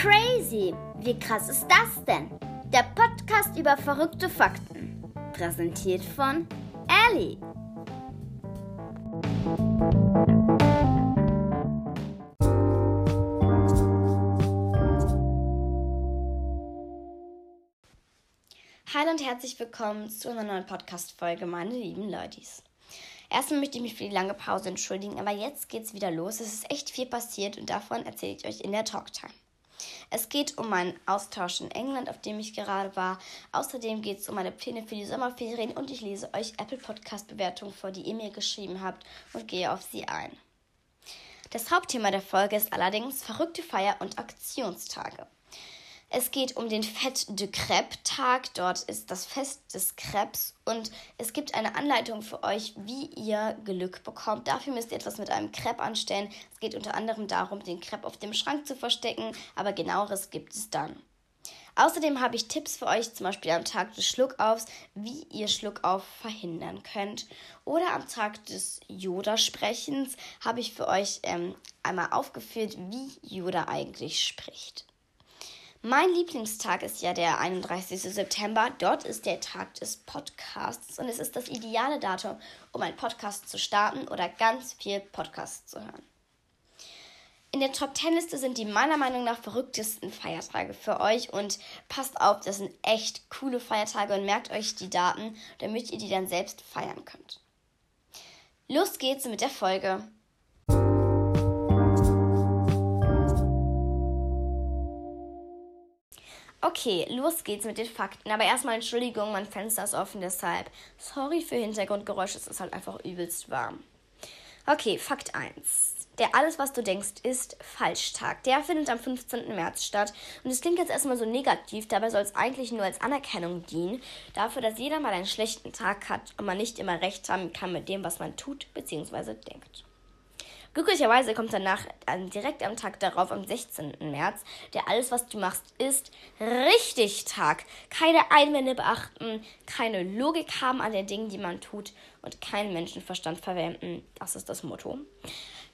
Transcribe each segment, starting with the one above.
Crazy! Wie krass ist das denn? Der Podcast über verrückte Fakten. Präsentiert von Ellie. Hallo und herzlich willkommen zu einer neuen Podcast-Folge, meine lieben Leutis. Erstmal möchte ich mich für die lange Pause entschuldigen, aber jetzt geht's wieder los. Es ist echt viel passiert und davon erzähle ich euch in der Talktime. Es geht um meinen Austausch in England, auf dem ich gerade war. Außerdem geht es um meine Pläne für die Sommerferien und ich lese euch Apple Podcast Bewertungen vor, die ihr mir geschrieben habt und gehe auf sie ein. Das Hauptthema der Folge ist allerdings verrückte Feier- und Aktionstage. Es geht um den Fête de Crêpe Tag. Dort ist das Fest des Krebs und es gibt eine Anleitung für euch, wie ihr Glück bekommt. Dafür müsst ihr etwas mit einem Crepe anstellen. Es geht unter anderem darum, den Crepe auf dem Schrank zu verstecken, aber genaueres gibt es dann. Außerdem habe ich Tipps für euch, zum Beispiel am Tag des Schluckaufs, wie ihr Schluckauf verhindern könnt. Oder am Tag des Yoda-Sprechens habe ich für euch ähm, einmal aufgeführt, wie Yoda eigentlich spricht. Mein Lieblingstag ist ja der 31. September. Dort ist der Tag des Podcasts und es ist das ideale Datum, um einen Podcast zu starten oder ganz viel Podcasts zu hören. In der Top 10 Liste sind die meiner Meinung nach verrücktesten Feiertage für euch und passt auf, das sind echt coole Feiertage und merkt euch die Daten, damit ihr die dann selbst feiern könnt. Los geht's mit der Folge. Okay, los geht's mit den Fakten. Aber erstmal Entschuldigung, mein Fenster ist offen, deshalb. Sorry für Hintergrundgeräusche, es ist halt einfach übelst warm. Okay, Fakt 1. Der Alles, was du denkst, ist Falschtag. Der findet am 15. März statt. Und es klingt jetzt erstmal so negativ, dabei soll es eigentlich nur als Anerkennung dienen. Dafür, dass jeder mal einen schlechten Tag hat und man nicht immer recht haben kann mit dem, was man tut bzw. denkt. Glücklicherweise kommt danach äh, direkt am Tag darauf, am 16. März, der Alles, was du machst, ist richtig Tag. Keine Einwände beachten, keine Logik haben an den Dingen, die man tut und keinen Menschenverstand verwenden. Das ist das Motto.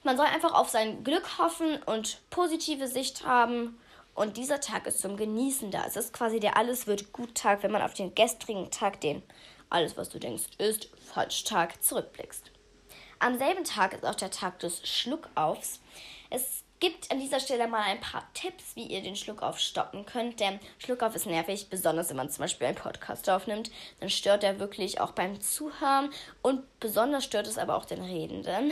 Man soll einfach auf sein Glück hoffen und positive Sicht haben. Und dieser Tag ist zum Genießen da. Es ist quasi der Alles wird gut Tag, wenn man auf den gestrigen Tag, den Alles, was du denkst, ist falsch Tag, zurückblickst. Am selben Tag ist auch der Tag des Schluckaufs. Es gibt an dieser Stelle mal ein paar Tipps, wie ihr den Schluckauf stoppen könnt. Denn Schluckauf ist nervig, besonders wenn man zum Beispiel einen Podcast aufnimmt. Dann stört er wirklich auch beim Zuhören und besonders stört es aber auch den Redenden.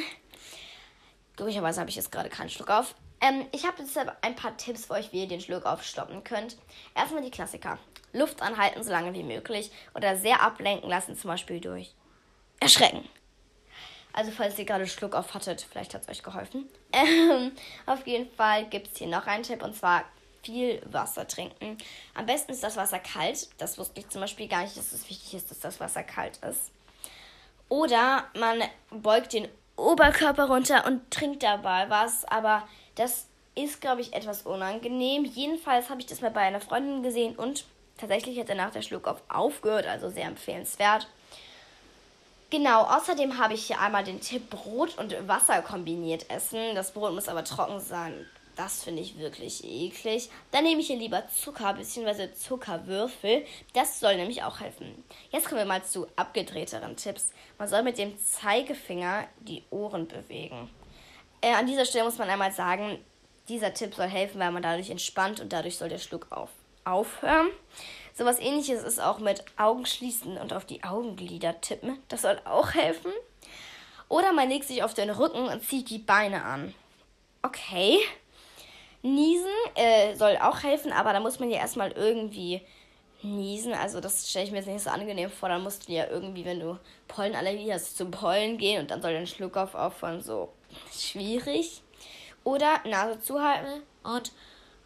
Glücklicherweise habe ich jetzt gerade keinen Schluckauf. Ähm, ich habe deshalb ein paar Tipps für euch, wie ihr den Schluckauf stoppen könnt. Erstmal die Klassiker. Luft anhalten, so lange wie möglich. Oder sehr ablenken lassen, zum Beispiel durch Erschrecken. Also falls ihr gerade Schluck auf hattet, vielleicht hat es euch geholfen. Ähm, auf jeden Fall gibt es hier noch einen Tipp und zwar viel Wasser trinken. Am besten ist das Wasser kalt. Das wusste ich zum Beispiel gar nicht, dass es wichtig ist, dass das Wasser kalt ist. Oder man beugt den Oberkörper runter und trinkt dabei was. Aber das ist, glaube ich, etwas unangenehm. Jedenfalls habe ich das mal bei einer Freundin gesehen und tatsächlich hat danach der Schluck auf aufgehört. Also sehr empfehlenswert. Genau, außerdem habe ich hier einmal den Tipp Brot und Wasser kombiniert essen. Das Brot muss aber trocken sein. Das finde ich wirklich eklig. Dann nehme ich hier lieber Zucker bzw. Zuckerwürfel. Das soll nämlich auch helfen. Jetzt kommen wir mal zu abgedrehteren Tipps. Man soll mit dem Zeigefinger die Ohren bewegen. Äh, an dieser Stelle muss man einmal sagen, dieser Tipp soll helfen, weil man dadurch entspannt und dadurch soll der Schluck auf aufhören. Sowas ähnliches ist auch mit Augen schließen und auf die Augenglieder tippen. Das soll auch helfen. Oder man legt sich auf den Rücken und zieht die Beine an. Okay. Niesen äh, soll auch helfen, aber da muss man ja erstmal irgendwie niesen. Also das stelle ich mir jetzt nicht so angenehm vor. Dann musst du ja irgendwie, wenn du Pollenallergie hast, zum Pollen gehen und dann soll dein Schluckauf aufhören. So schwierig. Oder Nase zuhalten und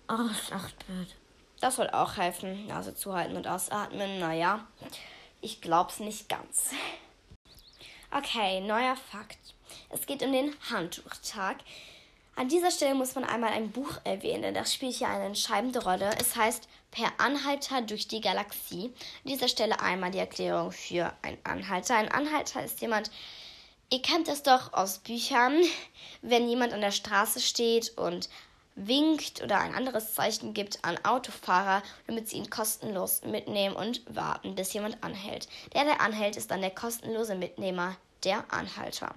ausatmen. Das soll auch helfen. Nase zuhalten und ausatmen. Naja, ich glaub's nicht ganz. Okay, neuer Fakt. Es geht um den Handtuchtag. An dieser Stelle muss man einmal ein Buch erwähnen. Das spielt hier eine entscheidende Rolle. Es heißt Per Anhalter durch die Galaxie. An dieser Stelle einmal die Erklärung für ein Anhalter. Ein Anhalter ist jemand, ihr kennt das doch aus Büchern, wenn jemand an der Straße steht und winkt oder ein anderes Zeichen gibt an Autofahrer, damit sie ihn kostenlos mitnehmen und warten, bis jemand anhält. Der, der anhält, ist dann der kostenlose Mitnehmer, der Anhalter.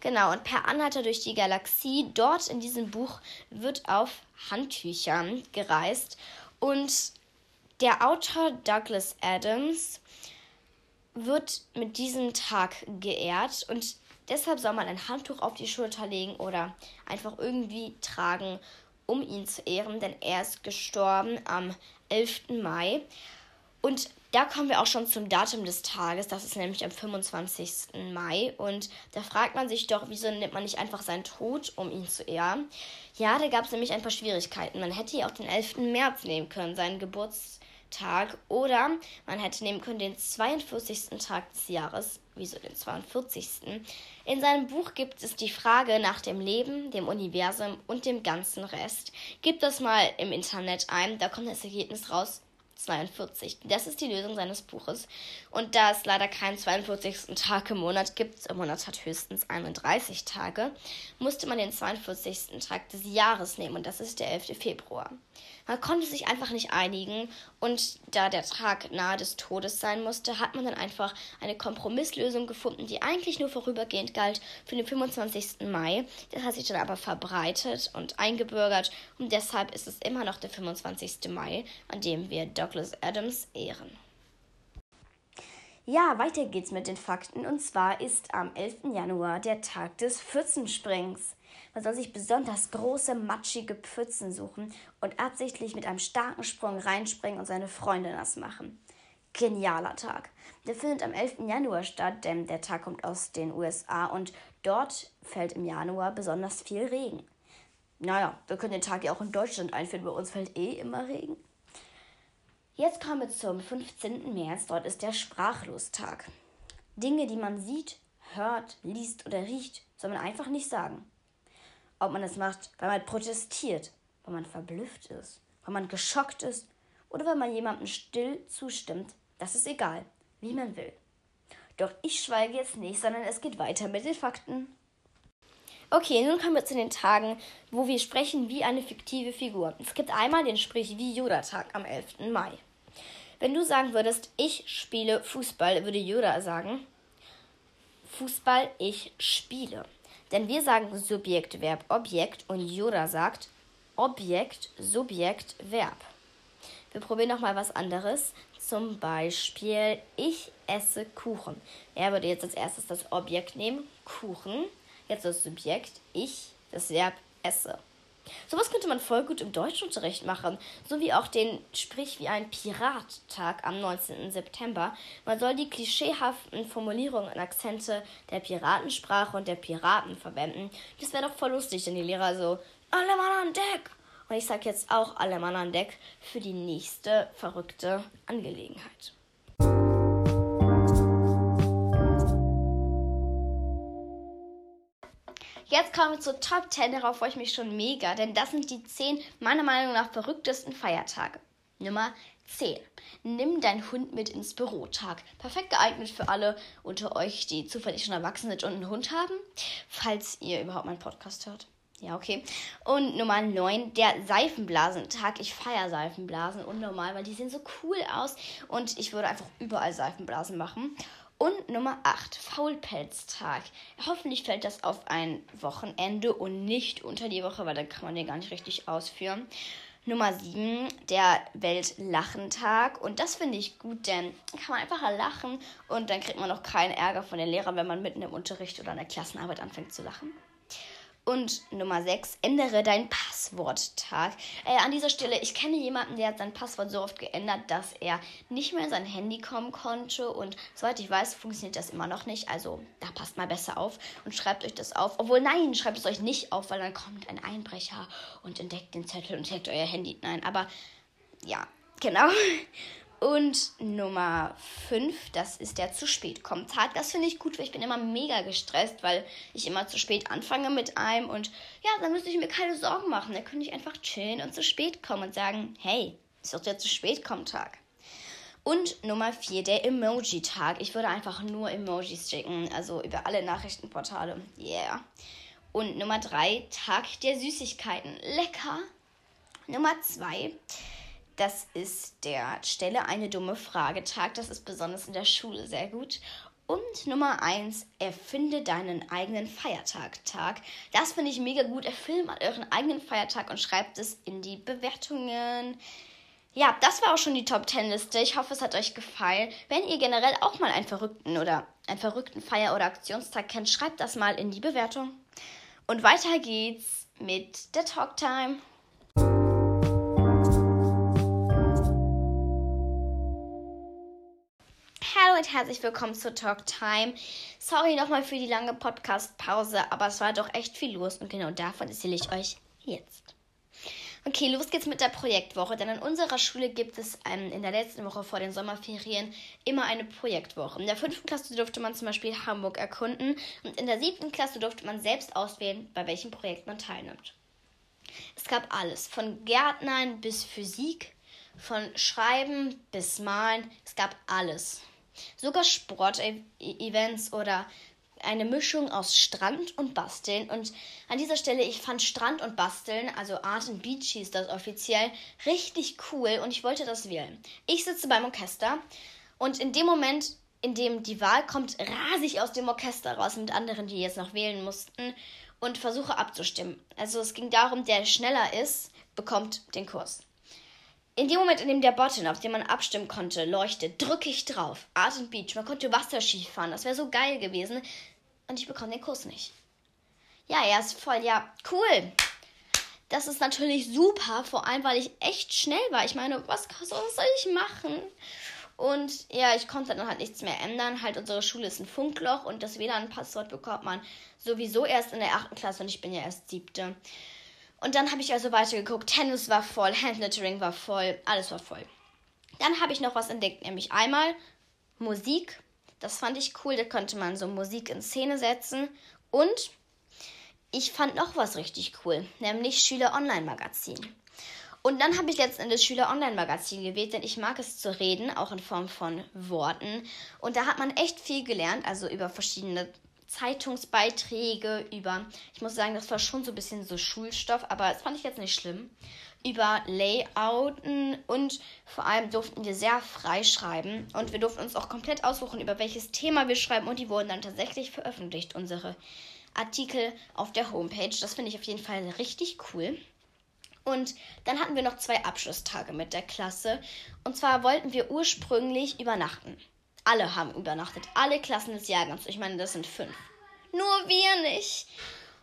Genau, und per Anhalter durch die Galaxie, dort in diesem Buch wird auf Handtüchern gereist. Und der Autor Douglas Adams wird mit diesem Tag geehrt und deshalb soll man ein Handtuch auf die Schulter legen oder einfach irgendwie tragen, um ihn zu ehren, denn er ist gestorben am 11. Mai. Und da kommen wir auch schon zum Datum des Tages. Das ist nämlich am 25. Mai. Und da fragt man sich doch, wieso nimmt man nicht einfach seinen Tod, um ihn zu ehren? Ja, da gab es nämlich ein paar Schwierigkeiten. Man hätte ja auch den 11. März nehmen können, seinen Geburtstag. Tag oder man hätte nehmen können den 42. Tag des Jahres. Wieso den 42.? In seinem Buch gibt es die Frage nach dem Leben, dem Universum und dem ganzen Rest. Gib das mal im Internet ein, da kommt das Ergebnis raus. 42. Das ist die Lösung seines Buches. Und da es leider keinen 42. Tag im Monat gibt, im Monat hat höchstens 31 Tage, musste man den 42. Tag des Jahres nehmen und das ist der 11. Februar. Man konnte sich einfach nicht einigen und da der Tag nahe des Todes sein musste, hat man dann einfach eine Kompromisslösung gefunden, die eigentlich nur vorübergehend galt für den 25. Mai. Das hat sich dann aber verbreitet und eingebürgert und deshalb ist es immer noch der 25. Mai, an dem wir Douglas Adams ehren. Ja, weiter geht's mit den Fakten und zwar ist am 11. Januar der Tag des Pfützensprings. Man soll sich besonders große, matschige Pfützen suchen und absichtlich mit einem starken Sprung reinspringen und seine Freunde nass machen. Genialer Tag. Der findet am 11. Januar statt, denn der Tag kommt aus den USA und dort fällt im Januar besonders viel Regen. Naja, wir können den Tag ja auch in Deutschland einführen, bei uns fällt eh immer Regen. Jetzt kommen wir zum 15. März, dort ist der Sprachlostag. Dinge, die man sieht, hört, liest oder riecht, soll man einfach nicht sagen. Ob man es macht, weil man protestiert, weil man verblüfft ist, weil man geschockt ist oder weil man jemandem still zustimmt, das ist egal, wie man will. Doch ich schweige jetzt nicht, sondern es geht weiter mit den Fakten. Okay, nun kommen wir zu den Tagen, wo wir sprechen wie eine fiktive Figur. Es gibt einmal den Sprich wie Yoda-Tag am 11. Mai. Wenn du sagen würdest, ich spiele Fußball, würde Yoda sagen, Fußball, ich spiele. Denn wir sagen Subjekt, Verb, Objekt und Yoda sagt Objekt, Subjekt, Verb. Wir probieren nochmal was anderes. Zum Beispiel, ich esse Kuchen. Er würde jetzt als erstes das Objekt nehmen, Kuchen. Jetzt das Subjekt, ich, das Verb esse. Sowas könnte man voll gut im Deutschunterricht machen, so wie auch den Sprich wie ein Pirattag am 19. September. Man soll die klischeehaften Formulierungen und Akzente der Piratensprache und der Piraten verwenden. Das wäre doch voll lustig, wenn die Lehrer so, alle Mann an Deck! Und ich sage jetzt auch alle Mann an Deck für die nächste verrückte Angelegenheit. Jetzt kommen wir zur Top 10, darauf freue ich mich schon mega, denn das sind die 10 meiner Meinung nach verrücktesten Feiertage. Nummer 10. Nimm deinen Hund mit ins Bürotag. Perfekt geeignet für alle unter euch, die zufällig schon erwachsen sind und einen Hund haben, falls ihr überhaupt meinen Podcast hört. Ja, okay. Und Nummer 9, der Seifenblasentag. Ich feiere Seifenblasen unnormal, weil die sehen so cool aus und ich würde einfach überall Seifenblasen machen. Und Nummer 8, Faulpelztag. Hoffentlich fällt das auf ein Wochenende und nicht unter die Woche, weil dann kann man den gar nicht richtig ausführen. Nummer 7, der Weltlachentag. Und das finde ich gut, denn kann man einfach lachen und dann kriegt man auch keinen Ärger von den Lehrern, wenn man mitten im Unterricht oder in der Klassenarbeit anfängt zu lachen. Und Nummer 6, ändere dein Passworttag. Äh, an dieser Stelle, ich kenne jemanden, der hat sein Passwort so oft geändert, dass er nicht mehr in sein Handy kommen konnte. Und soweit ich weiß, funktioniert das immer noch nicht. Also da passt mal besser auf und schreibt euch das auf. Obwohl, nein, schreibt es euch nicht auf, weil dann kommt ein Einbrecher und entdeckt den Zettel und hackt euer Handy. Nein, aber ja, genau. Und Nummer 5, das ist der zu spät kommt Tag. Das finde ich gut, weil ich bin immer mega gestresst, weil ich immer zu spät anfange mit einem. Und ja, dann müsste ich mir keine Sorgen machen. Da könnte ich einfach chillen und zu spät kommen und sagen, hey, ist doch der zu spät kommt Tag. Und Nummer 4, der Emoji-Tag. Ich würde einfach nur Emojis schicken, also über alle Nachrichtenportale. Yeah. Und Nummer drei, Tag der Süßigkeiten. Lecker. Nummer zwei, das ist der Stelle eine dumme Frage Tag. Das ist besonders in der Schule sehr gut. Und Nummer eins, erfinde deinen eigenen Feiertag-Tag. Das finde ich mega gut. Erfinde mal euren eigenen Feiertag und schreibt es in die Bewertungen. Ja, das war auch schon die Top 10 Liste. Ich hoffe, es hat euch gefallen. Wenn ihr generell auch mal einen verrückten oder einen verrückten Feier- oder Aktionstag kennt, schreibt das mal in die Bewertung. Und weiter geht's mit der Talk und herzlich willkommen zur Talk Time. Sorry nochmal für die lange Podcast-Pause, aber es war doch echt viel los und genau davon erzähle ich euch jetzt. Okay, los geht's mit der Projektwoche, denn in unserer Schule gibt es ähm, in der letzten Woche vor den Sommerferien immer eine Projektwoche. In der fünften Klasse durfte man zum Beispiel Hamburg erkunden und in der siebten Klasse durfte man selbst auswählen, bei welchem Projekt man teilnimmt. Es gab alles, von Gärtnern bis Physik, von Schreiben bis Malen, es gab alles. Sogar Sportevents oder eine Mischung aus Strand und Basteln. Und an dieser Stelle, ich fand Strand und Basteln, also Art and Beach hieß das offiziell, richtig cool und ich wollte das wählen. Ich sitze beim Orchester und in dem Moment, in dem die Wahl kommt, rase ich aus dem Orchester raus mit anderen, die jetzt noch wählen mussten und versuche abzustimmen. Also es ging darum, der schneller ist, bekommt den Kurs. In dem Moment, in dem der Button, auf dem man abstimmen konnte, leuchtet, drücke ich drauf. Art and Beach. Man konnte Wasserski fahren. Das wäre so geil gewesen und ich bekomme den Kurs nicht. Ja, er ist voll, ja, cool. Das ist natürlich super, vor allem weil ich echt schnell war. Ich meine, was, was soll ich machen? Und ja, ich konnte dann halt nichts mehr ändern. Halt, unsere Schule ist ein Funkloch und das WLAN-Passwort bekommt man sowieso erst in der 8. Klasse und ich bin ja erst siebte. Und dann habe ich also weitergeguckt. Tennis war voll, Handlettering war voll, alles war voll. Dann habe ich noch was entdeckt, nämlich einmal Musik das fand ich cool, da konnte man so Musik in Szene setzen. Und ich fand noch was richtig cool, nämlich Schüler Online Magazin. Und dann habe ich letzten Endes Schüler Online Magazin gewählt, denn ich mag es zu reden, auch in Form von Worten. Und da hat man echt viel gelernt, also über verschiedene Zeitungsbeiträge, über, ich muss sagen, das war schon so ein bisschen so Schulstoff, aber das fand ich jetzt nicht schlimm über Layouten und vor allem durften wir sehr frei schreiben und wir durften uns auch komplett aussuchen, über welches Thema wir schreiben und die wurden dann tatsächlich veröffentlicht, unsere Artikel auf der Homepage. Das finde ich auf jeden Fall richtig cool. Und dann hatten wir noch zwei Abschlusstage mit der Klasse. Und zwar wollten wir ursprünglich übernachten. Alle haben übernachtet. Alle Klassen des Jahrgangs. Ich meine, das sind fünf. Nur wir nicht.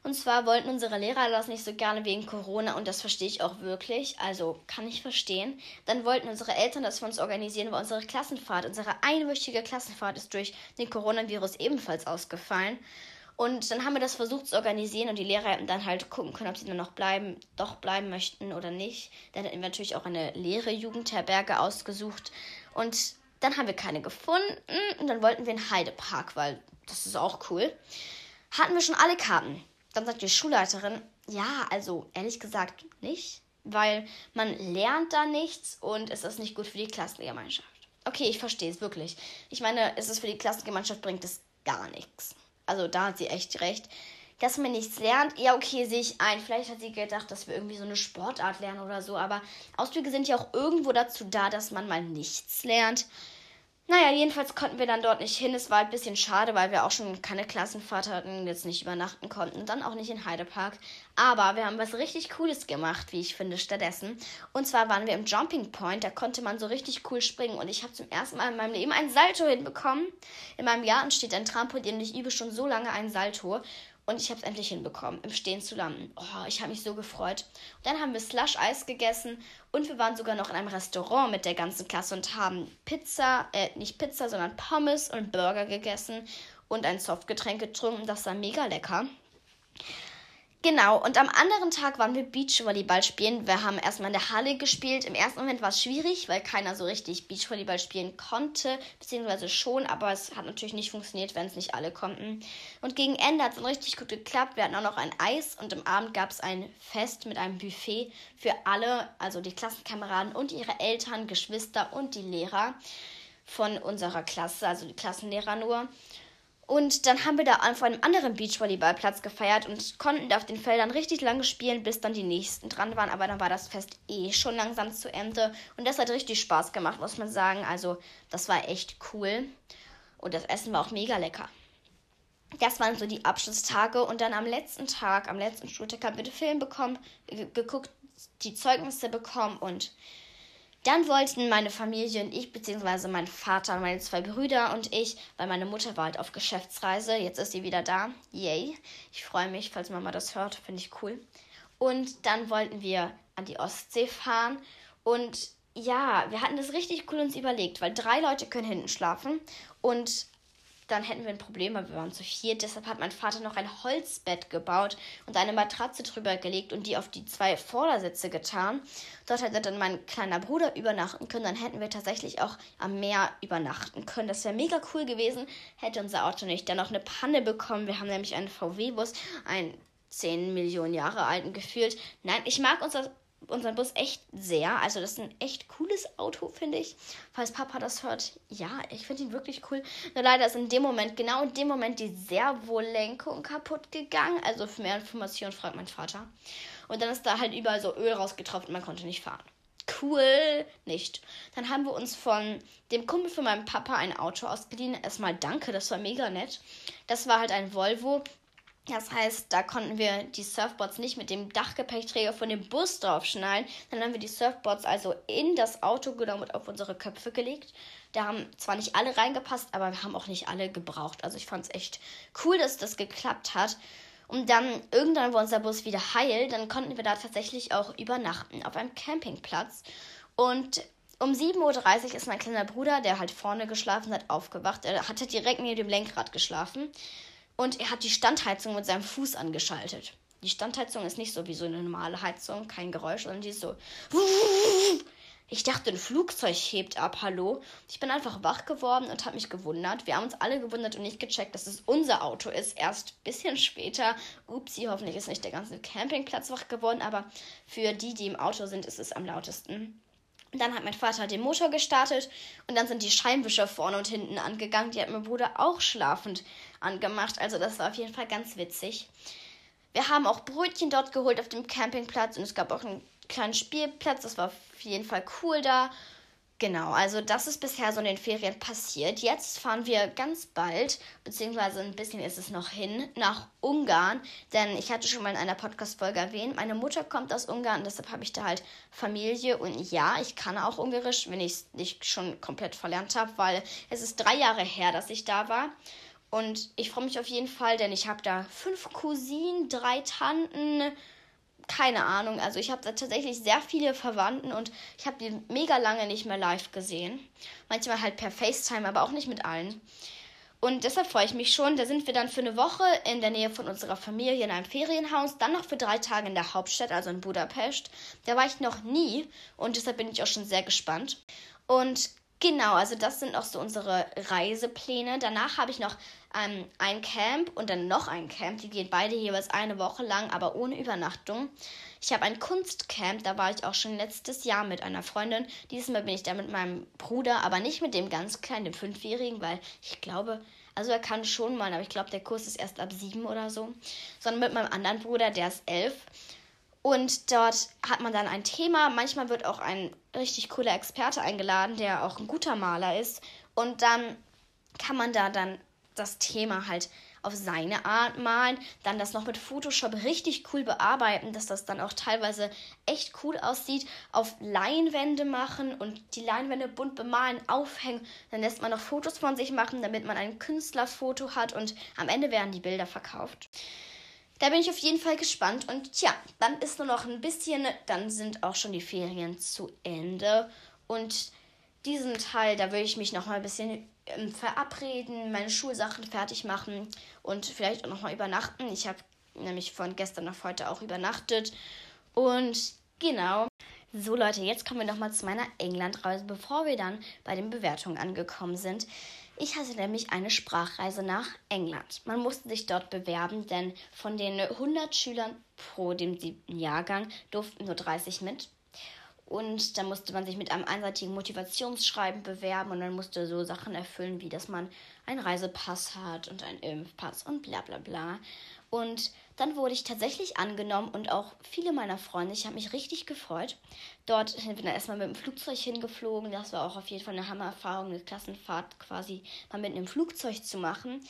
Und zwar wollten unsere Lehrer das nicht so gerne wegen Corona und das verstehe ich auch wirklich. Also kann ich verstehen. Dann wollten unsere Eltern das für uns organisieren, weil unsere Klassenfahrt, unsere einwöchige Klassenfahrt ist durch den Coronavirus ebenfalls ausgefallen. Und dann haben wir das versucht zu organisieren und die Lehrer hätten dann halt gucken können, ob sie dann noch bleiben, doch bleiben möchten oder nicht. Dann hätten wir natürlich auch eine leere Jugendherberge ausgesucht. Und dann haben wir keine gefunden und dann wollten wir in Heidepark, weil das ist auch cool. Hatten wir schon alle Karten. Dann sagt die Schulleiterin, ja, also ehrlich gesagt nicht, weil man lernt da nichts und es ist nicht gut für die Klassengemeinschaft. Okay, ich verstehe es wirklich. Ich meine, es ist für die Klassengemeinschaft bringt es gar nichts. Also da hat sie echt recht. Dass man nichts lernt, ja, okay, sehe ich ein. Vielleicht hat sie gedacht, dass wir irgendwie so eine Sportart lernen oder so, aber Ausflüge sind ja auch irgendwo dazu da, dass man mal nichts lernt. Naja, jedenfalls konnten wir dann dort nicht hin. Es war ein bisschen schade, weil wir auch schon keine Klassenfahrt hatten, jetzt nicht übernachten konnten. Dann auch nicht in Heidepark. Aber wir haben was richtig Cooles gemacht, wie ich finde, stattdessen. Und zwar waren wir im Jumping Point. Da konnte man so richtig cool springen. Und ich habe zum ersten Mal in meinem Leben einen Salto hinbekommen. In meinem Garten steht ein Trampolin und ich übe schon so lange einen Salto. Und ich habe es endlich hinbekommen, im Stehen zu landen. Oh, ich habe mich so gefreut. Und dann haben wir Slush-Eis gegessen und wir waren sogar noch in einem Restaurant mit der ganzen Klasse und haben Pizza, äh, nicht Pizza, sondern Pommes und Burger gegessen und ein Softgetränk getrunken. Das war mega lecker. Genau, und am anderen Tag waren wir Beachvolleyball spielen. Wir haben erstmal in der Halle gespielt. Im ersten Moment war es schwierig, weil keiner so richtig Beachvolleyball spielen konnte, beziehungsweise schon, aber es hat natürlich nicht funktioniert, wenn es nicht alle konnten. Und gegen Ende hat es dann richtig gut geklappt. Wir hatten auch noch ein Eis und im Abend gab es ein Fest mit einem Buffet für alle, also die Klassenkameraden und ihre Eltern, Geschwister und die Lehrer von unserer Klasse, also die Klassenlehrer nur. Und dann haben wir da auf einem anderen Beachvolleyballplatz gefeiert und konnten da auf den Feldern richtig lange spielen, bis dann die nächsten dran waren. Aber dann war das Fest eh schon langsam zu Ende. Und das hat richtig Spaß gemacht, muss man sagen. Also, das war echt cool. Und das Essen war auch mega lecker. Das waren so die Abschlusstage. Und dann am letzten Tag, am letzten Schultag, haben wir den Film bekommen, geguckt, die Zeugnisse bekommen und dann wollten meine Familie und ich, beziehungsweise mein Vater meine zwei Brüder und ich, weil meine Mutter war halt auf Geschäftsreise, jetzt ist sie wieder da. Yay. Ich freue mich, falls Mama das hört, finde ich cool. Und dann wollten wir an die Ostsee fahren und ja, wir hatten das richtig cool uns überlegt, weil drei Leute können hinten schlafen und dann hätten wir ein Problem, weil wir waren zu viert. Deshalb hat mein Vater noch ein Holzbett gebaut und eine Matratze drüber gelegt und die auf die zwei Vordersitze getan. Dort hätte dann mein kleiner Bruder übernachten können. Dann hätten wir tatsächlich auch am Meer übernachten können. Das wäre mega cool gewesen, hätte unser Auto nicht dann noch eine Panne bekommen. Wir haben nämlich einen VW-Bus, einen 10 Millionen Jahre alten gefühlt. Nein, ich mag unser unseren Bus echt sehr. Also das ist ein echt cooles Auto, finde ich. Falls Papa das hört, ja, ich finde ihn wirklich cool. Nur leider ist in dem Moment, genau in dem Moment, die Servolenkung kaputt gegangen. Also für mehr Informationen fragt mein Vater. Und dann ist da halt überall so Öl rausgetropft und man konnte nicht fahren. Cool, nicht. Dann haben wir uns von dem Kumpel von meinem Papa ein Auto ausgeliehen. Erstmal danke, das war mega nett. Das war halt ein Volvo das heißt, da konnten wir die Surfboards nicht mit dem Dachgepäckträger von dem Bus draufschnallen. Dann haben wir die Surfboards also in das Auto genommen und auf unsere Köpfe gelegt. Da haben zwar nicht alle reingepasst, aber wir haben auch nicht alle gebraucht. Also ich fand es echt cool, dass das geklappt hat. Und dann irgendwann war unser Bus wieder heil. Dann konnten wir da tatsächlich auch übernachten auf einem Campingplatz. Und um 7.30 Uhr ist mein kleiner Bruder, der halt vorne geschlafen hat, aufgewacht. Er hatte direkt neben dem Lenkrad geschlafen und er hat die Standheizung mit seinem Fuß angeschaltet. Die Standheizung ist nicht so wie so eine normale Heizung, kein Geräusch, sondern die ist so. Ich dachte, ein Flugzeug hebt ab, hallo. Ich bin einfach wach geworden und habe mich gewundert. Wir haben uns alle gewundert und nicht gecheckt, dass es unser Auto ist. Erst ein bisschen später. Upsi, hoffentlich ist nicht der ganze Campingplatz wach geworden, aber für die, die im Auto sind, ist es am lautesten. Dann hat mein Vater den Motor gestartet und dann sind die Scheinwischer vorne und hinten angegangen. Die hat mein Bruder auch schlafend angemacht. Also das war auf jeden Fall ganz witzig. Wir haben auch Brötchen dort geholt auf dem Campingplatz und es gab auch einen kleinen Spielplatz. Das war auf jeden Fall cool da. Genau, also das ist bisher so in den Ferien passiert. Jetzt fahren wir ganz bald, beziehungsweise ein bisschen ist es noch hin, nach Ungarn. Denn ich hatte schon mal in einer Podcast-Folge erwähnt, meine Mutter kommt aus Ungarn, deshalb habe ich da halt Familie. Und ja, ich kann auch Ungarisch, wenn ich es nicht schon komplett verlernt habe, weil es ist drei Jahre her, dass ich da war. Und ich freue mich auf jeden Fall, denn ich habe da fünf Cousinen, drei Tanten, keine Ahnung. Also ich habe da tatsächlich sehr viele Verwandten und ich habe die mega lange nicht mehr live gesehen. Manchmal halt per FaceTime, aber auch nicht mit allen. Und deshalb freue ich mich schon. Da sind wir dann für eine Woche in der Nähe von unserer Familie in einem Ferienhaus, dann noch für drei Tage in der Hauptstadt, also in Budapest. Da war ich noch nie und deshalb bin ich auch schon sehr gespannt. Und Genau, also das sind auch so unsere Reisepläne. Danach habe ich noch ähm, ein Camp und dann noch ein Camp. Die gehen beide jeweils eine Woche lang, aber ohne Übernachtung. Ich habe ein Kunstcamp, da war ich auch schon letztes Jahr mit einer Freundin. Diesmal bin ich da mit meinem Bruder, aber nicht mit dem ganz kleinen, dem Fünfjährigen, weil ich glaube, also er kann schon mal, aber ich glaube, der Kurs ist erst ab sieben oder so. Sondern mit meinem anderen Bruder, der ist elf. Und dort hat man dann ein Thema. Manchmal wird auch ein richtig cooler Experte eingeladen, der auch ein guter Maler ist. Und dann kann man da dann das Thema halt auf seine Art malen, dann das noch mit Photoshop richtig cool bearbeiten, dass das dann auch teilweise echt cool aussieht, auf Leinwände machen und die Leinwände bunt bemalen, aufhängen. Dann lässt man noch Fotos von sich machen, damit man ein Künstlerfoto hat und am Ende werden die Bilder verkauft. Da bin ich auf jeden Fall gespannt. Und tja, dann ist nur noch ein bisschen, dann sind auch schon die Ferien zu Ende. Und diesen Teil, da würde ich mich noch mal ein bisschen ähm, verabreden, meine Schulsachen fertig machen und vielleicht auch noch mal übernachten. Ich habe nämlich von gestern auf heute auch übernachtet. Und genau. So Leute, jetzt kommen wir noch mal zu meiner Englandreise, bevor wir dann bei den Bewertungen angekommen sind. Ich hatte nämlich eine Sprachreise nach England. Man musste sich dort bewerben, denn von den 100 Schülern pro dem siebten Jahrgang durften nur 30 mit. Und dann musste man sich mit einem einseitigen Motivationsschreiben bewerben und dann musste so Sachen erfüllen, wie dass man einen Reisepass hat und einen Impfpass und bla bla bla. Und dann wurde ich tatsächlich angenommen und auch viele meiner Freunde, ich habe mich richtig gefreut. Dort wir dann erstmal mit dem Flugzeug hingeflogen. Das war auch auf jeden Fall eine Hammererfahrung, eine Klassenfahrt quasi mal mit einem Flugzeug zu machen.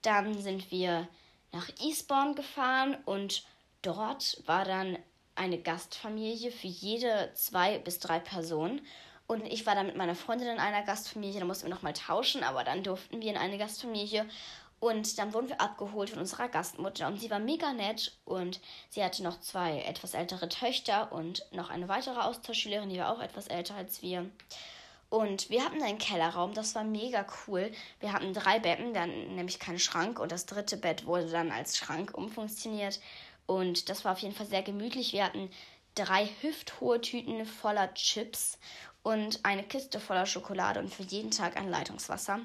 Dann sind wir nach Eastbourne gefahren und dort war dann eine Gastfamilie für jede zwei bis drei Personen. Und ich war dann mit meiner Freundin in einer Gastfamilie, da mussten wir nochmal tauschen, aber dann durften wir in eine Gastfamilie. Und dann wurden wir abgeholt von unserer Gastmutter und sie war mega nett und sie hatte noch zwei etwas ältere Töchter und noch eine weitere Austauschschülerin, die war auch etwas älter als wir. Und wir hatten einen Kellerraum, das war mega cool. Wir hatten drei Betten, dann nämlich keinen Schrank und das dritte Bett wurde dann als Schrank umfunktioniert. Und das war auf jeden Fall sehr gemütlich. Wir hatten drei hüfthohe Tüten voller Chips und eine Kiste voller Schokolade und für jeden Tag ein Leitungswasser.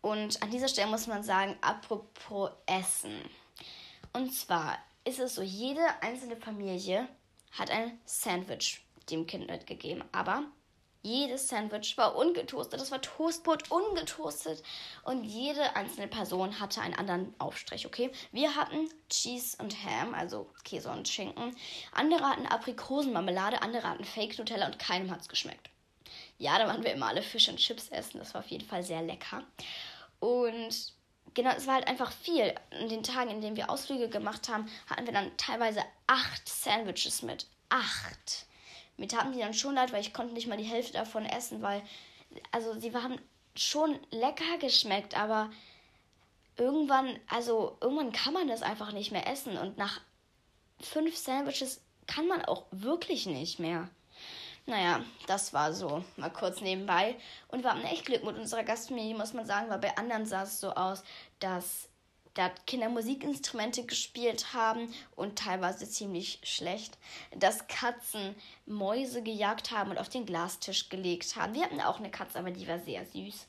Und an dieser Stelle muss man sagen, apropos Essen. Und zwar ist es so, jede einzelne Familie hat ein Sandwich dem Kind mitgegeben. Aber jedes Sandwich war ungetoastet. Das war Toastbrot ungetoastet. Und jede einzelne Person hatte einen anderen Aufstrich, okay? Wir hatten Cheese und Ham, also Käse und Schinken. Andere hatten Aprikosenmarmelade, andere hatten Fake Nutella und keinem hat es geschmeckt. Ja, da waren wir immer alle Fisch und Chips essen. Das war auf jeden Fall sehr lecker. Und genau, es war halt einfach viel. In den Tagen, in denen wir Ausflüge gemacht haben, hatten wir dann teilweise acht Sandwiches mit. Acht. Mir taten die dann schon leid, weil ich konnte nicht mal die Hälfte davon essen, weil, also sie waren schon lecker geschmeckt, aber irgendwann, also irgendwann kann man das einfach nicht mehr essen und nach fünf Sandwiches kann man auch wirklich nicht mehr. Naja, das war so mal kurz nebenbei. Und wir hatten echt Glück mit unserer Gastfamilie, muss man sagen, weil bei anderen sah es so aus, dass da Kinder Musikinstrumente gespielt haben und teilweise ziemlich schlecht, dass Katzen Mäuse gejagt haben und auf den Glastisch gelegt haben. Wir hatten auch eine Katze, aber die war sehr süß.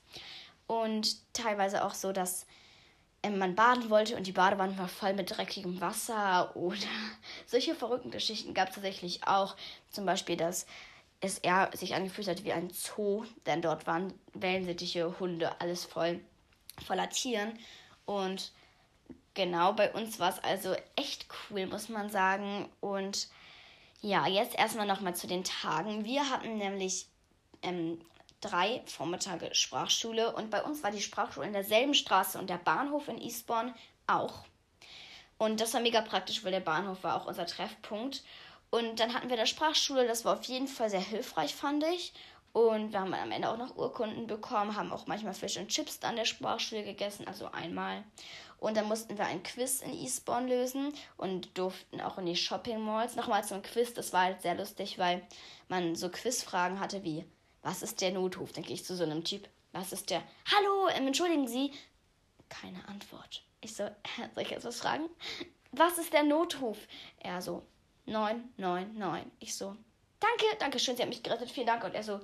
Und teilweise auch so, dass ähm, man baden wollte und die Badewanne war voll mit dreckigem Wasser oder solche verrückten Geschichten gab es tatsächlich auch. Zum Beispiel, dass es eher sich angefühlt hat wie ein Zoo, denn dort waren wellensittiche Hunde, alles voll voller Tieren. Und genau, bei uns war es also echt cool, muss man sagen. Und ja, jetzt erstmal nochmal zu den Tagen. Wir hatten nämlich ähm, drei Vormittage Sprachschule und bei uns war die Sprachschule in derselben Straße und der Bahnhof in Eastbourne auch. Und das war mega praktisch, weil der Bahnhof war auch unser Treffpunkt. Und dann hatten wir da Sprachschule, das war auf jeden Fall sehr hilfreich, fand ich. Und wir haben am Ende auch noch Urkunden bekommen, haben auch manchmal Fisch und Chips an der Sprachschule gegessen, also einmal. Und dann mussten wir ein Quiz in Eastbourne lösen und durften auch in die Shopping Malls. Nochmal zum Quiz, das war halt sehr lustig, weil man so Quizfragen hatte wie, was ist der Notruf? Denke ich zu so einem Typ. Was ist der? Hallo, entschuldigen Sie. Keine Antwort. Ich so, soll ich jetzt was fragen? Was ist der Notruf? Er so, 999. Ich so, danke, danke schön, Sie haben mich gerettet, vielen Dank. Und er so,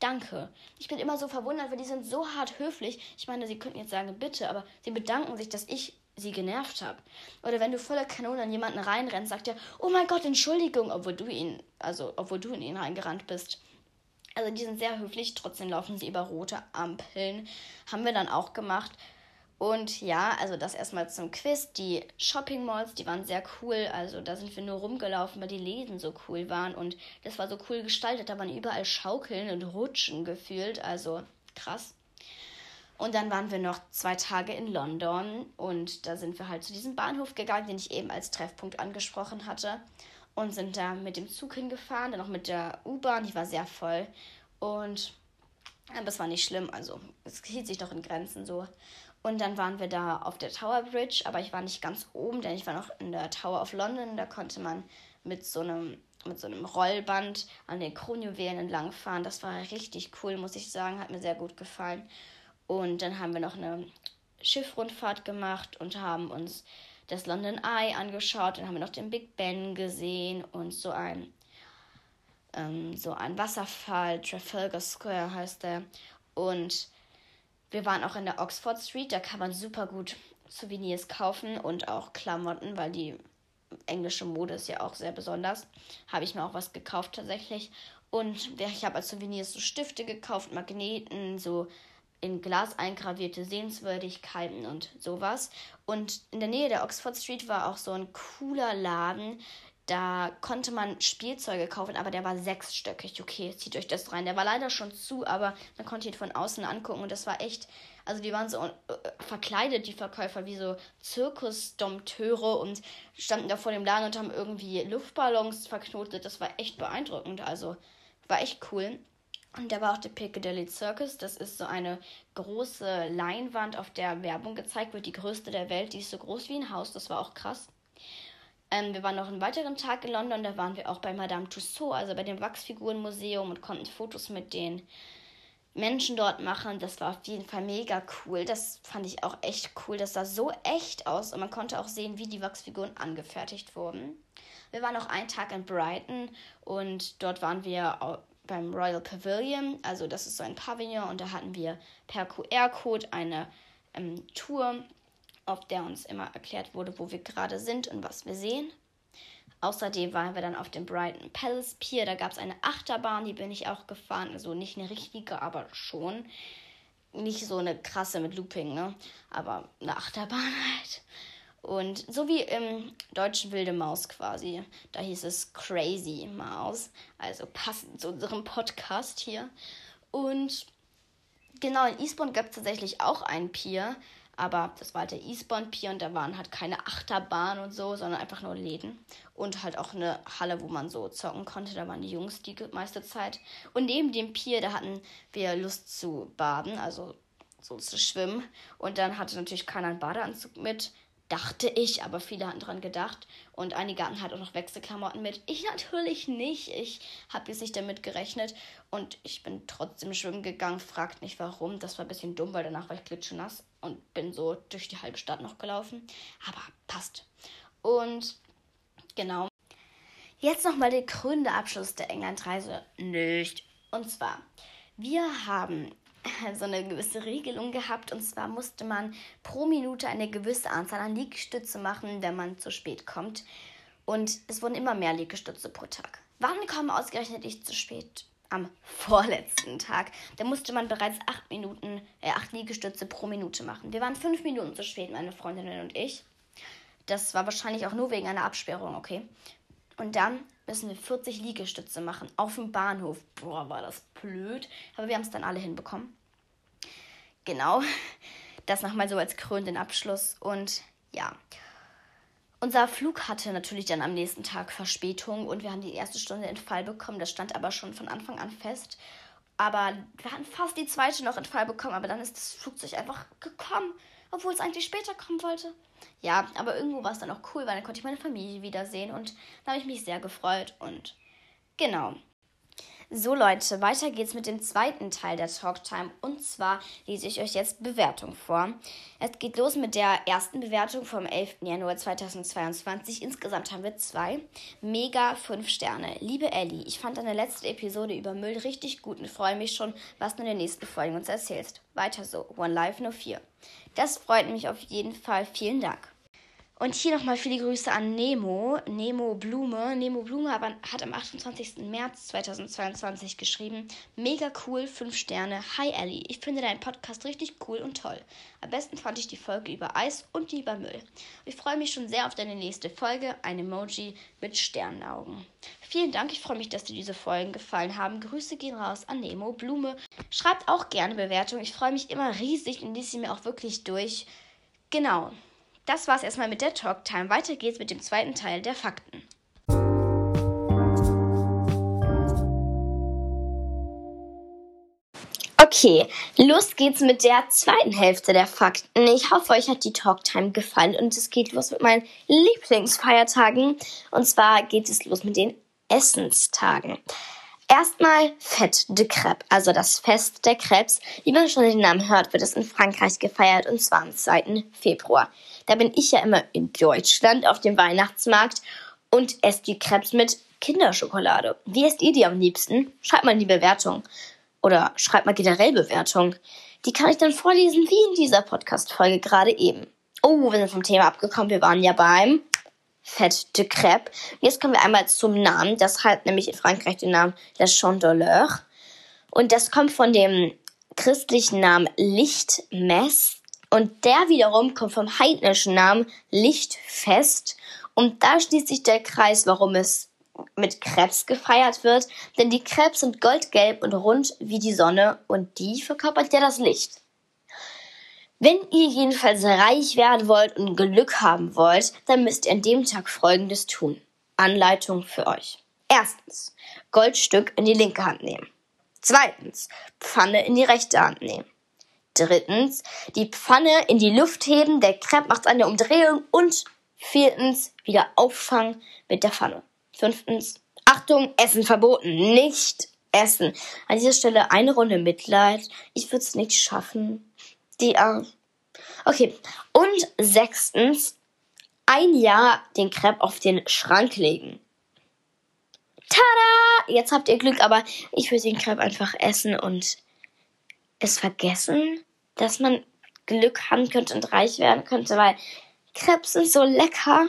danke. Ich bin immer so verwundert, weil die sind so hart höflich. Ich meine, Sie könnten jetzt sagen, bitte, aber sie bedanken sich, dass ich sie genervt habe. Oder wenn du voller Kanone an jemanden reinrennst, sagt er, oh mein Gott, Entschuldigung, obwohl du ihn, also obwohl du in ihn reingerannt bist. Also die sind sehr höflich, trotzdem laufen sie über rote Ampeln. Haben wir dann auch gemacht. Und ja, also das erstmal zum Quiz. Die Shopping Malls, die waren sehr cool. Also da sind wir nur rumgelaufen, weil die Läden so cool waren. Und das war so cool gestaltet. Da waren überall Schaukeln und Rutschen gefühlt. Also krass. Und dann waren wir noch zwei Tage in London. Und da sind wir halt zu diesem Bahnhof gegangen, den ich eben als Treffpunkt angesprochen hatte. Und sind da mit dem Zug hingefahren, dann noch mit der U-Bahn. Die war sehr voll. Und aber es war nicht schlimm. Also es hielt sich doch in Grenzen so. Und dann waren wir da auf der Tower Bridge, aber ich war nicht ganz oben, denn ich war noch in der Tower of London. Da konnte man mit so einem, mit so einem Rollband an den Kronjuwelen entlangfahren. Das war richtig cool, muss ich sagen. Hat mir sehr gut gefallen. Und dann haben wir noch eine Schiffrundfahrt gemacht und haben uns das London Eye angeschaut. Dann haben wir noch den Big Ben gesehen und so ein, ähm, so ein Wasserfall. Trafalgar Square heißt der. Und wir waren auch in der Oxford Street, da kann man super gut Souvenirs kaufen und auch Klamotten, weil die englische Mode ist ja auch sehr besonders. Habe ich mir auch was gekauft tatsächlich. Und ich habe als Souvenirs so Stifte gekauft, Magneten, so in Glas eingravierte Sehenswürdigkeiten und sowas. Und in der Nähe der Oxford Street war auch so ein cooler Laden. Da konnte man Spielzeuge kaufen, aber der war sechsstöckig. Okay, zieht euch das rein. Der war leider schon zu, aber man konnte ihn von außen angucken und das war echt. Also die waren so äh, verkleidet, die Verkäufer, wie so Zirkusdompteure und standen da vor dem Laden und haben irgendwie Luftballons verknotet. Das war echt beeindruckend. Also war echt cool. Und da war auch der Piccadilly Circus. Das ist so eine große Leinwand, auf der Werbung gezeigt wird. Die größte der Welt. Die ist so groß wie ein Haus. Das war auch krass. Ähm, wir waren noch einen weiteren Tag in London. Da waren wir auch bei Madame Tussauds, also bei dem Wachsfigurenmuseum und konnten Fotos mit den Menschen dort machen. Das war auf jeden Fall mega cool. Das fand ich auch echt cool. Das sah so echt aus und man konnte auch sehen, wie die Wachsfiguren angefertigt wurden. Wir waren noch einen Tag in Brighton und dort waren wir beim Royal Pavilion. Also das ist so ein Pavillon und da hatten wir per QR-Code eine ähm, Tour, auf der uns immer erklärt wurde, wo wir gerade sind und was wir sehen. Außerdem waren wir dann auf dem Brighton Palace Pier. Da gab es eine Achterbahn, die bin ich auch gefahren. Also nicht eine richtige, aber schon. Nicht so eine krasse mit Looping, ne? Aber eine Achterbahn halt. Und so wie im deutschen Wilde Maus quasi. Da hieß es Crazy Maus. Also passend zu unserem Podcast hier. Und genau, in Eastbourne gab es tatsächlich auch ein Pier. Aber das war halt der Eastbourne Pier und da waren halt keine Achterbahn und so, sondern einfach nur Läden. Und halt auch eine Halle, wo man so zocken konnte. Da waren die Jungs die meiste Zeit. Und neben dem Pier, da hatten wir Lust zu baden, also so zu schwimmen. Und dann hatte natürlich keiner einen Badeanzug mit dachte ich, aber viele hatten dran gedacht. Und einige hatten halt auch noch Wechselklamotten mit. Ich natürlich nicht. Ich habe jetzt nicht damit gerechnet. Und ich bin trotzdem schwimmen gegangen. Fragt nicht warum. Das war ein bisschen dumm, weil danach war ich klitschenass und bin so durch die halbe Stadt noch gelaufen. Aber passt. Und genau. Jetzt nochmal der krönende Abschluss der Englandreise. Nicht. Und zwar, wir haben so eine gewisse Regelung gehabt. Und zwar musste man pro Minute eine gewisse Anzahl an Liegestütze machen, wenn man zu spät kommt. Und es wurden immer mehr Liegestütze pro Tag. Wann komme ausgerechnet ich zu spät? Am vorletzten Tag. Da musste man bereits acht Minuten, äh, acht Liegestütze pro Minute machen. Wir waren fünf Minuten zu spät, meine Freundin und ich. Das war wahrscheinlich auch nur wegen einer Absperrung, okay. Und dann müssen wir 40 Liegestütze machen auf dem Bahnhof. Boah, war das blöd. Aber wir haben es dann alle hinbekommen. Genau. Das nochmal so als krönenden Abschluss. Und ja. Unser Flug hatte natürlich dann am nächsten Tag Verspätung und wir haben die erste Stunde in Fall bekommen. Das stand aber schon von Anfang an fest. Aber wir hatten fast die zweite noch in Fall bekommen, aber dann ist das Flugzeug einfach gekommen, obwohl es eigentlich später kommen wollte. Ja, aber irgendwo war es dann auch cool, weil dann konnte ich meine Familie wiedersehen und da habe ich mich sehr gefreut und genau. So Leute, weiter geht's mit dem zweiten Teil der Talktime und zwar lese ich euch jetzt Bewertung vor. Es geht los mit der ersten Bewertung vom 11. Januar 2022. Insgesamt haben wir zwei. Mega 5 Sterne. Liebe Ellie, ich fand deine letzte Episode über Müll richtig gut und freue mich schon, was du in den nächsten Folgen uns erzählst. Weiter so. One Life No 4. Das freut mich auf jeden Fall. Vielen Dank. Und hier nochmal viele Grüße an Nemo, Nemo Blume. Nemo Blume hat am 28. März 2022 geschrieben, mega cool, 5 Sterne. Hi Ellie, ich finde deinen Podcast richtig cool und toll. Am besten fand ich die Folge über Eis und die über Müll. Ich freue mich schon sehr auf deine nächste Folge, ein Emoji mit Sternenaugen. Vielen Dank, ich freue mich, dass dir diese Folgen gefallen haben. Grüße gehen raus an Nemo Blume. Schreibt auch gerne Bewertungen, ich freue mich immer riesig und lese sie mir auch wirklich durch. Genau. Das war's erstmal mit der Talktime. Weiter geht's mit dem zweiten Teil der Fakten. Okay, los geht's mit der zweiten Hälfte der Fakten. Ich hoffe, euch hat die Talktime gefallen und es geht los mit meinen Lieblingsfeiertagen. Und zwar geht es los mit den Essenstagen. Erstmal Fête de Crêpe, also das Fest der Krebs. Wie man schon den Namen hört, wird es in Frankreich gefeiert und zwar am 2. Februar. Da bin ich ja immer in Deutschland auf dem Weihnachtsmarkt und esse die Krebs mit Kinderschokolade. Wie esst ihr die am liebsten? Schreibt mal in die Bewertung. Oder schreibt mal generell Bewertung. Die kann ich dann vorlesen, wie in dieser Podcast-Folge gerade eben. Oh, wir sind vom Thema abgekommen. Wir waren ja beim Fête de Crêpe. Jetzt kommen wir einmal zum Namen. Das hat nämlich in Frankreich den Namen La Chandeleur. Und das kommt von dem christlichen Namen Lichtmess. Und der wiederum kommt vom heidnischen Namen Lichtfest. Und da schließt sich der Kreis, warum es mit Krebs gefeiert wird. Denn die Krebs sind goldgelb und rund wie die Sonne und die verkörpert ja das Licht. Wenn ihr jedenfalls reich werden wollt und Glück haben wollt, dann müsst ihr an dem Tag Folgendes tun. Anleitung für euch. Erstens, Goldstück in die linke Hand nehmen. Zweitens, Pfanne in die rechte Hand nehmen. Drittens, die Pfanne in die Luft heben, der Crepe macht eine Umdrehung und viertens, wieder auffangen mit der Pfanne. Fünftens, Achtung, Essen verboten, nicht essen. An dieser Stelle eine Runde Mitleid. Ich würde es nicht schaffen. Die, äh, okay. Und sechstens, ein Jahr den Crepe auf den Schrank legen. Tada! Jetzt habt ihr Glück, aber ich würde den Crepe einfach essen und es vergessen, dass man Glück haben könnte und reich werden könnte, weil Crepes sind so lecker.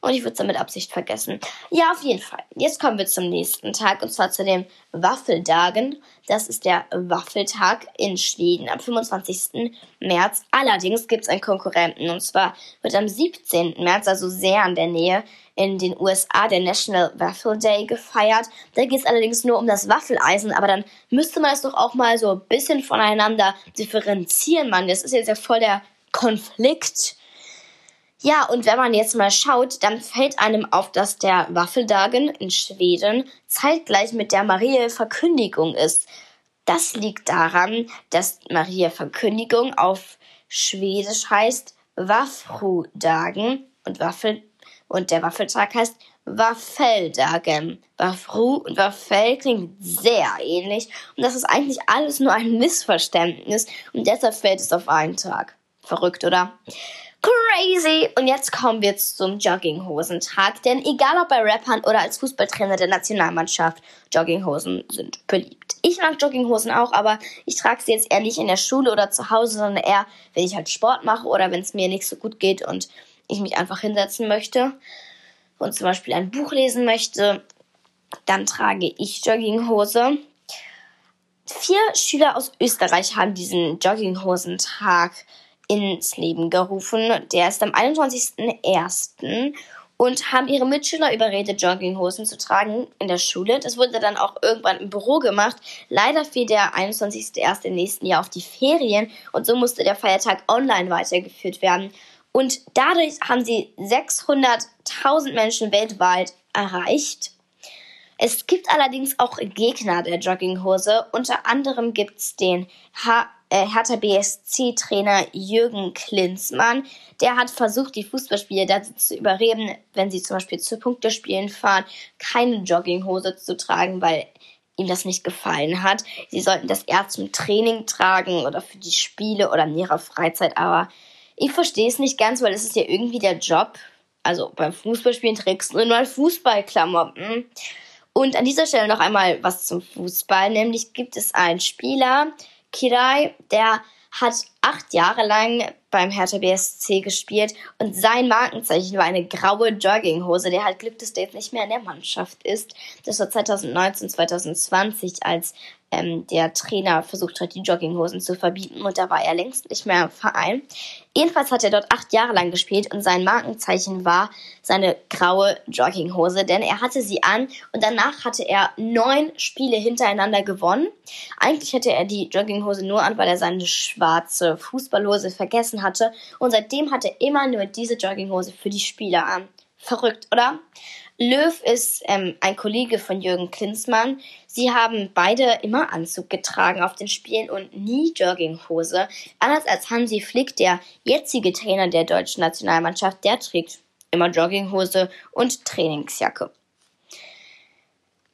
Und ich würde es dann mit Absicht vergessen. Ja, auf jeden Fall. Jetzt kommen wir zum nächsten Tag und zwar zu dem Waffeldagen. Das ist der Waffeltag in Schweden am 25. März. Allerdings gibt es einen Konkurrenten und zwar wird am 17. März, also sehr an der Nähe, in den USA der National Waffle Day gefeiert. Da geht es allerdings nur um das Waffeleisen, aber dann müsste man es doch auch mal so ein bisschen voneinander differenzieren, Mann. Das ist jetzt ja voll der Konflikt. Ja, und wenn man jetzt mal schaut, dann fällt einem auf, dass der Waffeldagen in Schweden zeitgleich mit der Maria-Verkündigung ist. Das liegt daran, dass Maria-Verkündigung auf Schwedisch heißt Waffrudagen und Waffel und der Waffeltag heißt Waffeldagen. Waffru und Waffel klingt sehr ähnlich und das ist eigentlich alles nur ein Missverständnis und deshalb fällt es auf einen Tag. Verrückt, oder? Crazy! Und jetzt kommen wir zum Jogginghosentag. Denn egal ob bei Rappern oder als Fußballtrainer der Nationalmannschaft, Jogginghosen sind beliebt. Ich mag Jogginghosen auch, aber ich trage sie jetzt eher nicht in der Schule oder zu Hause, sondern eher, wenn ich halt Sport mache oder wenn es mir nicht so gut geht und ich mich einfach hinsetzen möchte und zum Beispiel ein Buch lesen möchte, dann trage ich Jogginghose. Vier Schüler aus Österreich haben diesen Jogginghosentag ins Leben gerufen. Der ist am 21.01. und haben ihre Mitschüler überredet, Jogginghosen zu tragen in der Schule. Das wurde dann auch irgendwann im Büro gemacht. Leider fiel der 21.01. im nächsten Jahr auf die Ferien und so musste der Feiertag online weitergeführt werden. Und dadurch haben sie 600.000 Menschen weltweit erreicht. Es gibt allerdings auch Gegner der Jogginghose. Unter anderem gibt es den H äh, Hertha BSC-Trainer Jürgen Klinsmann. Der hat versucht, die Fußballspieler dazu zu überreden, wenn sie zum Beispiel zu Punktespielen fahren, keine Jogginghose zu tragen, weil ihm das nicht gefallen hat. Sie sollten das eher zum Training tragen oder für die Spiele oder in ihrer Freizeit. Aber ich verstehe es nicht ganz, weil es ist ja irgendwie der Job. Also beim Fußballspielen trägst du nur mal Fußballklamotten. Und an dieser Stelle noch einmal was zum Fußball. Nämlich gibt es einen Spieler, Kirai, der hat acht Jahre lang beim Hertha BSC gespielt und sein Markenzeichen war eine graue Jogginghose. Der hat Glück, dass der jetzt nicht mehr in der Mannschaft ist. Das war 2019, 2020, als ähm, der Trainer versucht hat, die Jogginghosen zu verbieten und da war er längst nicht mehr im Verein. Jedenfalls hat er dort acht Jahre lang gespielt und sein Markenzeichen war seine graue Jogginghose, denn er hatte sie an und danach hatte er neun Spiele hintereinander gewonnen. Eigentlich hätte er die Jogginghose nur an, weil er seine schwarze Fußballhose vergessen hatte und seitdem hat er immer nur diese Jogginghose für die Spiele an. Verrückt, oder? Löw ist ähm, ein Kollege von Jürgen Klinsmann. Sie haben beide immer Anzug getragen auf den Spielen und nie Jogginghose. Anders als Hansi Flick, der jetzige Trainer der deutschen Nationalmannschaft, der trägt immer Jogginghose und Trainingsjacke.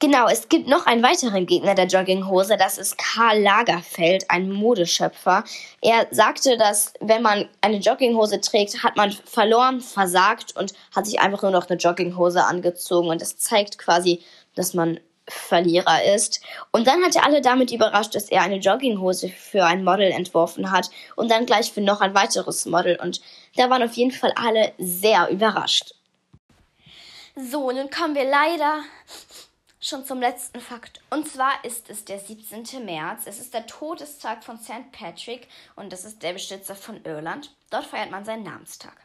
Genau, es gibt noch einen weiteren Gegner der Jogginghose, das ist Karl Lagerfeld, ein Modeschöpfer. Er sagte, dass wenn man eine Jogginghose trägt, hat man verloren, versagt und hat sich einfach nur noch eine Jogginghose angezogen und das zeigt quasi, dass man Verlierer ist. Und dann hat er alle damit überrascht, dass er eine Jogginghose für ein Model entworfen hat und dann gleich für noch ein weiteres Model und da waren auf jeden Fall alle sehr überrascht. So, nun kommen wir leider schon zum letzten Fakt. Und zwar ist es der 17. März. Es ist der Todestag von St. Patrick und das ist der Beschützer von Irland. Dort feiert man seinen Namenstag.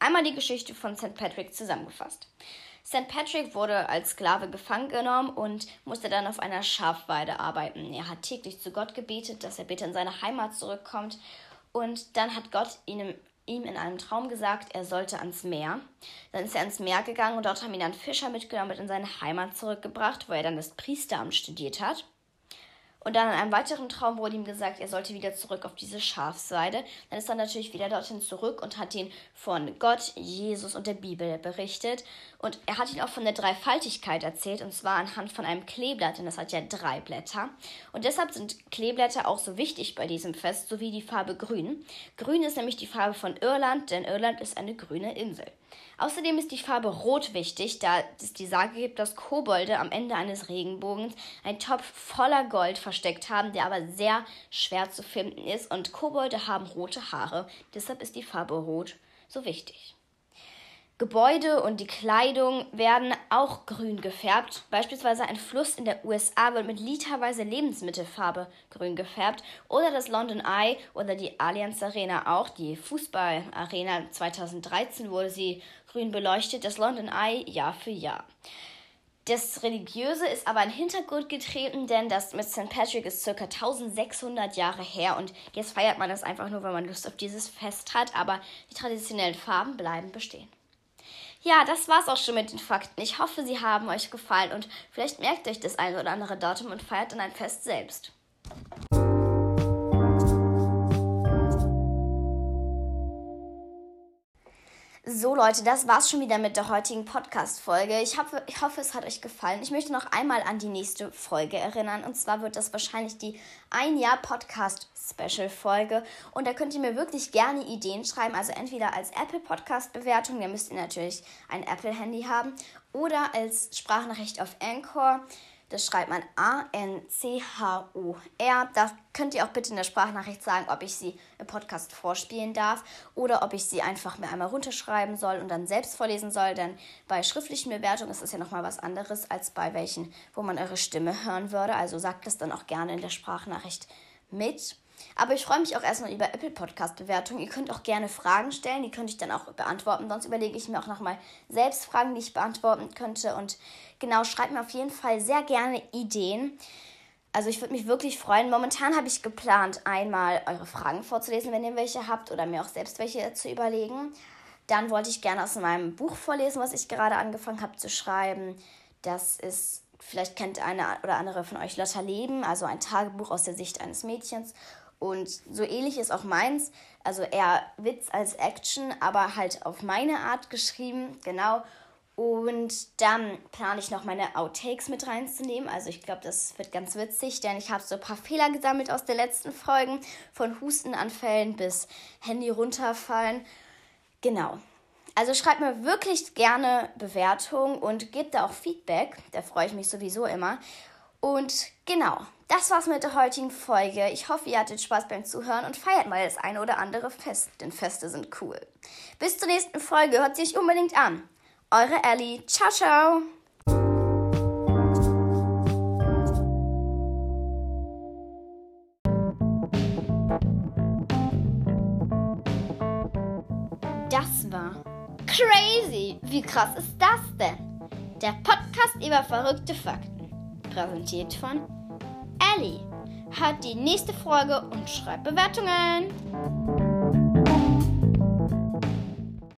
Einmal die Geschichte von St. Patrick zusammengefasst. St. Patrick wurde als Sklave gefangen genommen und musste dann auf einer Schafweide arbeiten. Er hat täglich zu Gott gebetet, dass er bitte in seine Heimat zurückkommt. Und dann hat Gott ihm ihm in einem Traum gesagt, er sollte ans Meer. Dann ist er ans Meer gegangen und dort haben ihn dann Fischer mitgenommen und in seine Heimat zurückgebracht, wo er dann das Priesteramt studiert hat. Und dann in einem weiteren Traum wurde ihm gesagt, er sollte wieder zurück auf diese Schafsweide. Dann ist er natürlich wieder dorthin zurück und hat ihn von Gott, Jesus und der Bibel berichtet. Und er hat ihn auch von der Dreifaltigkeit erzählt, und zwar anhand von einem Kleeblatt, denn das hat ja drei Blätter. Und deshalb sind Kleeblätter auch so wichtig bei diesem Fest, sowie die Farbe Grün. Grün ist nämlich die Farbe von Irland, denn Irland ist eine grüne Insel. Außerdem ist die Farbe Rot wichtig, da es die Sage gibt, dass Kobolde am Ende eines Regenbogens einen Topf voller Gold versteckt haben, der aber sehr schwer zu finden ist. Und Kobolde haben rote Haare, deshalb ist die Farbe Rot so wichtig. Gebäude und die Kleidung werden auch grün gefärbt. Beispielsweise ein Fluss in der USA wird mit literweise Lebensmittelfarbe grün gefärbt. Oder das London Eye oder die Allianz Arena auch. Die Fußballarena 2013 wurde sie grün beleuchtet. Das London Eye Jahr für Jahr. Das Religiöse ist aber in den Hintergrund getreten, denn das mit St. Patrick ist circa 1600 Jahre her und jetzt feiert man das einfach nur, weil man Lust auf dieses Fest hat, aber die traditionellen Farben bleiben bestehen. Ja, das war's auch schon mit den Fakten. Ich hoffe, sie haben euch gefallen und vielleicht merkt euch das eine oder andere Datum und feiert dann ein Fest selbst. So Leute, das war's schon wieder mit der heutigen Podcast-Folge. Ich hoffe, ich hoffe, es hat euch gefallen. Ich möchte noch einmal an die nächste Folge erinnern. Und zwar wird das wahrscheinlich die Ein Jahr Podcast-Special-Folge. Und da könnt ihr mir wirklich gerne Ideen schreiben. Also entweder als Apple Podcast-Bewertung, da müsst ihr natürlich ein Apple-Handy haben, oder als Sprachnachricht auf Anchor. Das schreibt man A-N-C-H-O-R. Da könnt ihr auch bitte in der Sprachnachricht sagen, ob ich sie im Podcast vorspielen darf oder ob ich sie einfach mir einmal runterschreiben soll und dann selbst vorlesen soll. Denn bei schriftlichen Bewertungen ist das ja nochmal was anderes als bei welchen, wo man eure Stimme hören würde. Also sagt das dann auch gerne in der Sprachnachricht mit. Aber ich freue mich auch erstmal über Apple Podcast Bewertungen. Ihr könnt auch gerne Fragen stellen, die könnte ich dann auch beantworten. Sonst überlege ich mir auch nochmal selbst Fragen, die ich beantworten könnte. Und genau, schreibt mir auf jeden Fall sehr gerne Ideen. Also ich würde mich wirklich freuen. Momentan habe ich geplant, einmal eure Fragen vorzulesen, wenn ihr welche habt, oder mir auch selbst welche zu überlegen. Dann wollte ich gerne aus meinem Buch vorlesen, was ich gerade angefangen habe zu schreiben. Das ist, vielleicht kennt eine oder andere von euch Lotta Leben, also ein Tagebuch aus der Sicht eines Mädchens. Und so ähnlich ist auch meins. Also eher Witz als Action, aber halt auf meine Art geschrieben, genau. Und dann plane ich noch meine Outtakes mit reinzunehmen. Also ich glaube, das wird ganz witzig, denn ich habe so ein paar Fehler gesammelt aus den letzten Folgen. Von Hustenanfällen bis Handy runterfallen. Genau. Also schreibt mir wirklich gerne Bewertungen und gebt da auch Feedback. Da freue ich mich sowieso immer. Und genau, das war's mit der heutigen Folge. Ich hoffe, ihr hattet Spaß beim Zuhören und feiert mal das eine oder andere Fest, denn Feste sind cool. Bis zur nächsten Folge, hört sich unbedingt an. Eure Ellie. Ciao, ciao. Das war crazy. Wie krass ist das denn? Der Podcast über verrückte Fakten präsentiert von Ellie. Hört die nächste Folge und schreibt Bewertungen.